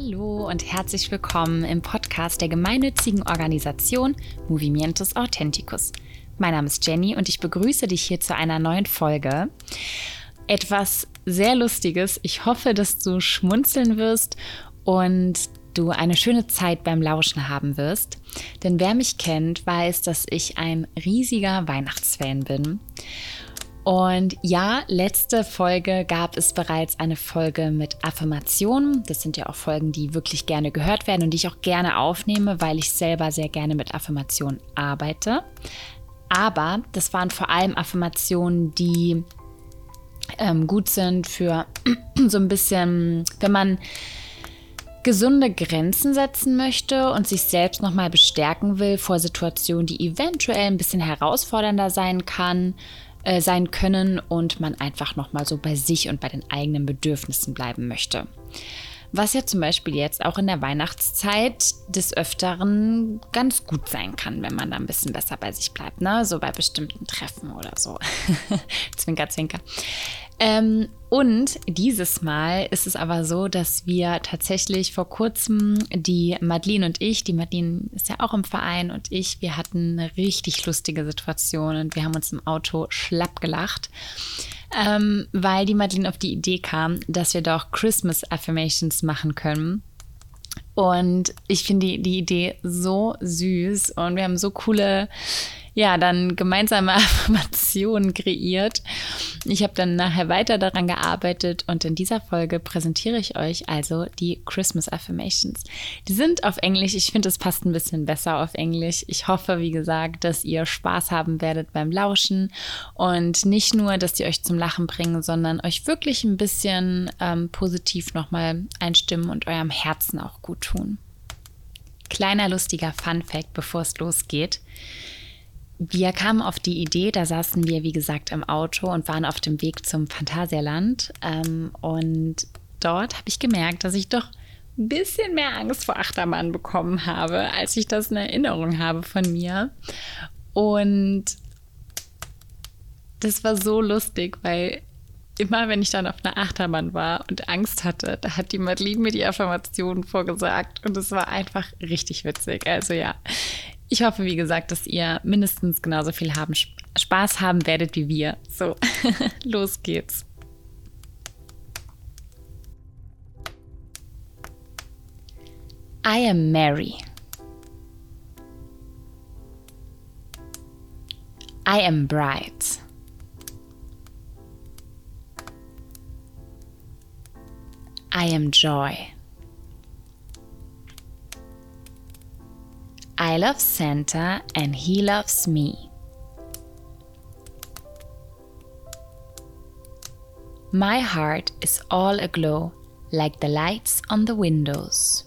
Hallo und herzlich willkommen im Podcast der gemeinnützigen Organisation Movimientos Authenticus. Mein Name ist Jenny und ich begrüße dich hier zu einer neuen Folge. Etwas sehr Lustiges. Ich hoffe, dass du schmunzeln wirst und du eine schöne Zeit beim Lauschen haben wirst. Denn wer mich kennt, weiß, dass ich ein riesiger Weihnachtsfan bin. Und ja, letzte Folge gab es bereits eine Folge mit Affirmationen. Das sind ja auch Folgen, die wirklich gerne gehört werden und die ich auch gerne aufnehme, weil ich selber sehr gerne mit Affirmationen arbeite. Aber das waren vor allem Affirmationen, die ähm, gut sind für so ein bisschen, wenn man gesunde Grenzen setzen möchte und sich selbst nochmal bestärken will vor Situationen, die eventuell ein bisschen herausfordernder sein kann, äh, sein können und man einfach nochmal so bei sich und bei den eigenen Bedürfnissen bleiben möchte. Was ja zum Beispiel jetzt auch in der Weihnachtszeit des Öfteren ganz gut sein kann, wenn man da ein bisschen besser bei sich bleibt, ne? So bei bestimmten Treffen oder so. zwinker, zwinker. Ähm, und dieses Mal ist es aber so, dass wir tatsächlich vor kurzem die Madeline und ich, die Madeline ist ja auch im Verein und ich, wir hatten eine richtig lustige Situation und wir haben uns im Auto schlapp gelacht, ähm, weil die Madeline auf die Idee kam, dass wir doch Christmas Affirmations machen können. Und ich finde die, die Idee so süß und wir haben so coole ja, dann gemeinsame Affirmationen kreiert. Ich habe dann nachher weiter daran gearbeitet und in dieser Folge präsentiere ich euch also die Christmas Affirmations. Die sind auf Englisch. Ich finde, es passt ein bisschen besser auf Englisch. Ich hoffe, wie gesagt, dass ihr Spaß haben werdet beim Lauschen und nicht nur, dass die euch zum Lachen bringen, sondern euch wirklich ein bisschen ähm, positiv nochmal einstimmen und eurem Herzen auch gut tun. Kleiner lustiger Fun Fact, bevor es losgeht. Wir kamen auf die Idee, da saßen wir, wie gesagt, im Auto und waren auf dem Weg zum Phantasialand. Ähm, und dort habe ich gemerkt, dass ich doch ein bisschen mehr Angst vor Achterbahn bekommen habe, als ich das in Erinnerung habe von mir. Und das war so lustig, weil immer, wenn ich dann auf einer Achterbahn war und Angst hatte, da hat die Madeline mir die Affirmationen vorgesagt und es war einfach richtig witzig. Also ja, ich hoffe, wie gesagt, dass ihr mindestens genauso viel haben, Spaß haben werdet wie wir. So, los geht's. I am Mary. I am bright. I am joy. I love Santa and he loves me. My heart is all aglow like the lights on the windows.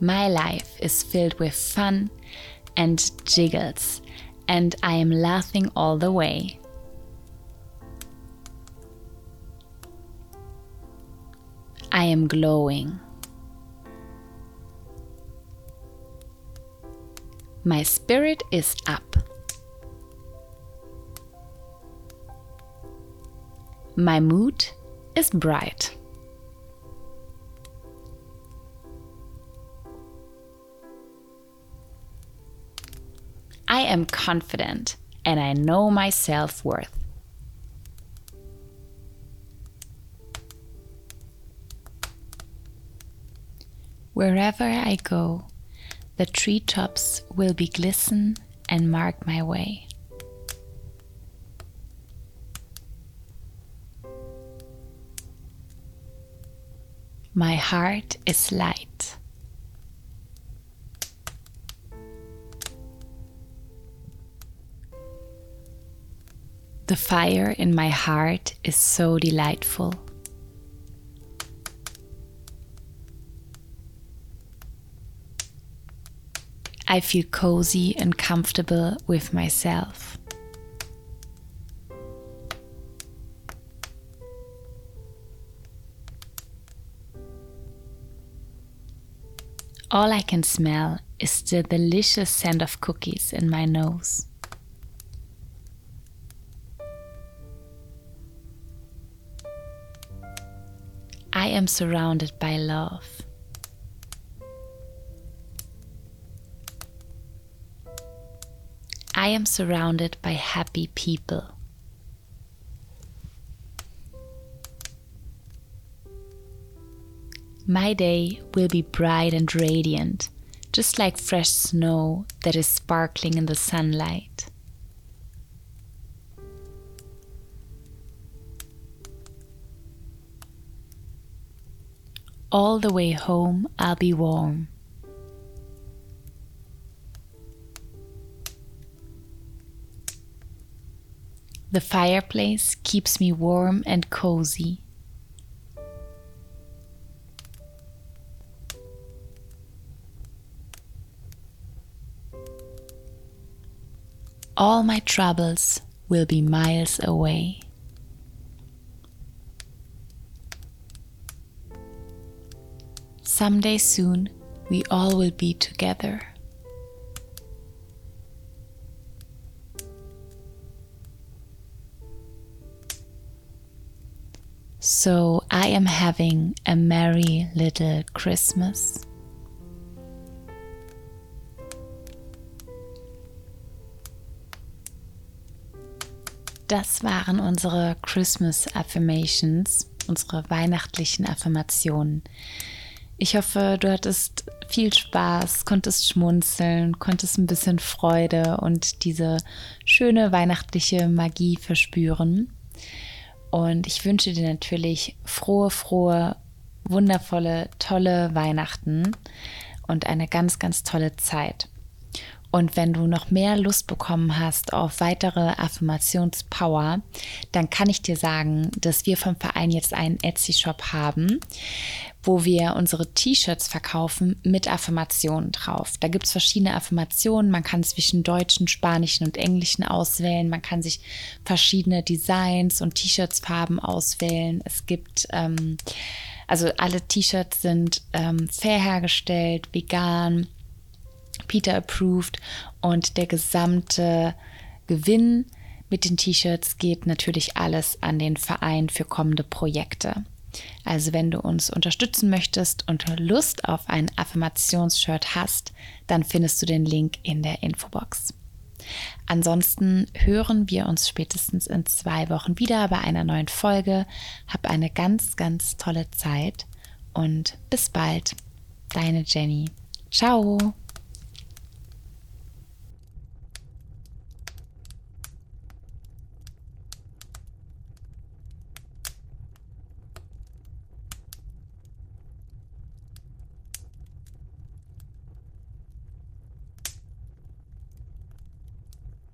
My life is filled with fun and jiggles, and I am laughing all the way. I am glowing. My spirit is up. My mood is bright. I am confident and I know my self worth. Wherever I go, the treetops will be glisten and mark my way. My heart is light. The fire in my heart is so delightful. I feel cozy and comfortable with myself. All I can smell is the delicious scent of cookies in my nose. I am surrounded by love. I am surrounded by happy people. My day will be bright and radiant, just like fresh snow that is sparkling in the sunlight. All the way home, I'll be warm. The fireplace keeps me warm and cozy. All my troubles will be miles away. Someday soon, we all will be together. So I am having a merry little Christmas. Das waren unsere Christmas Affirmations, unsere weihnachtlichen Affirmationen. Ich hoffe, du hattest viel Spaß, konntest schmunzeln, konntest ein bisschen Freude und diese schöne weihnachtliche Magie verspüren. Und ich wünsche dir natürlich frohe, frohe, wundervolle, tolle Weihnachten und eine ganz, ganz tolle Zeit. Und wenn du noch mehr Lust bekommen hast auf weitere Affirmationspower, dann kann ich dir sagen, dass wir vom Verein jetzt einen Etsy-Shop haben, wo wir unsere T-Shirts verkaufen mit Affirmationen drauf. Da gibt es verschiedene Affirmationen. Man kann zwischen deutschen, spanischen und englischen auswählen. Man kann sich verschiedene Designs und T-Shirts-Farben auswählen. Es gibt, ähm, also alle T-Shirts sind ähm, fair hergestellt, vegan Peter approved und der gesamte Gewinn mit den T-Shirts geht natürlich alles an den Verein für kommende Projekte. Also wenn du uns unterstützen möchtest und Lust auf ein Affirmationsshirt hast, dann findest du den Link in der Infobox. Ansonsten hören wir uns spätestens in zwei Wochen wieder bei einer neuen Folge. Hab eine ganz, ganz tolle Zeit und bis bald. Deine Jenny. Ciao.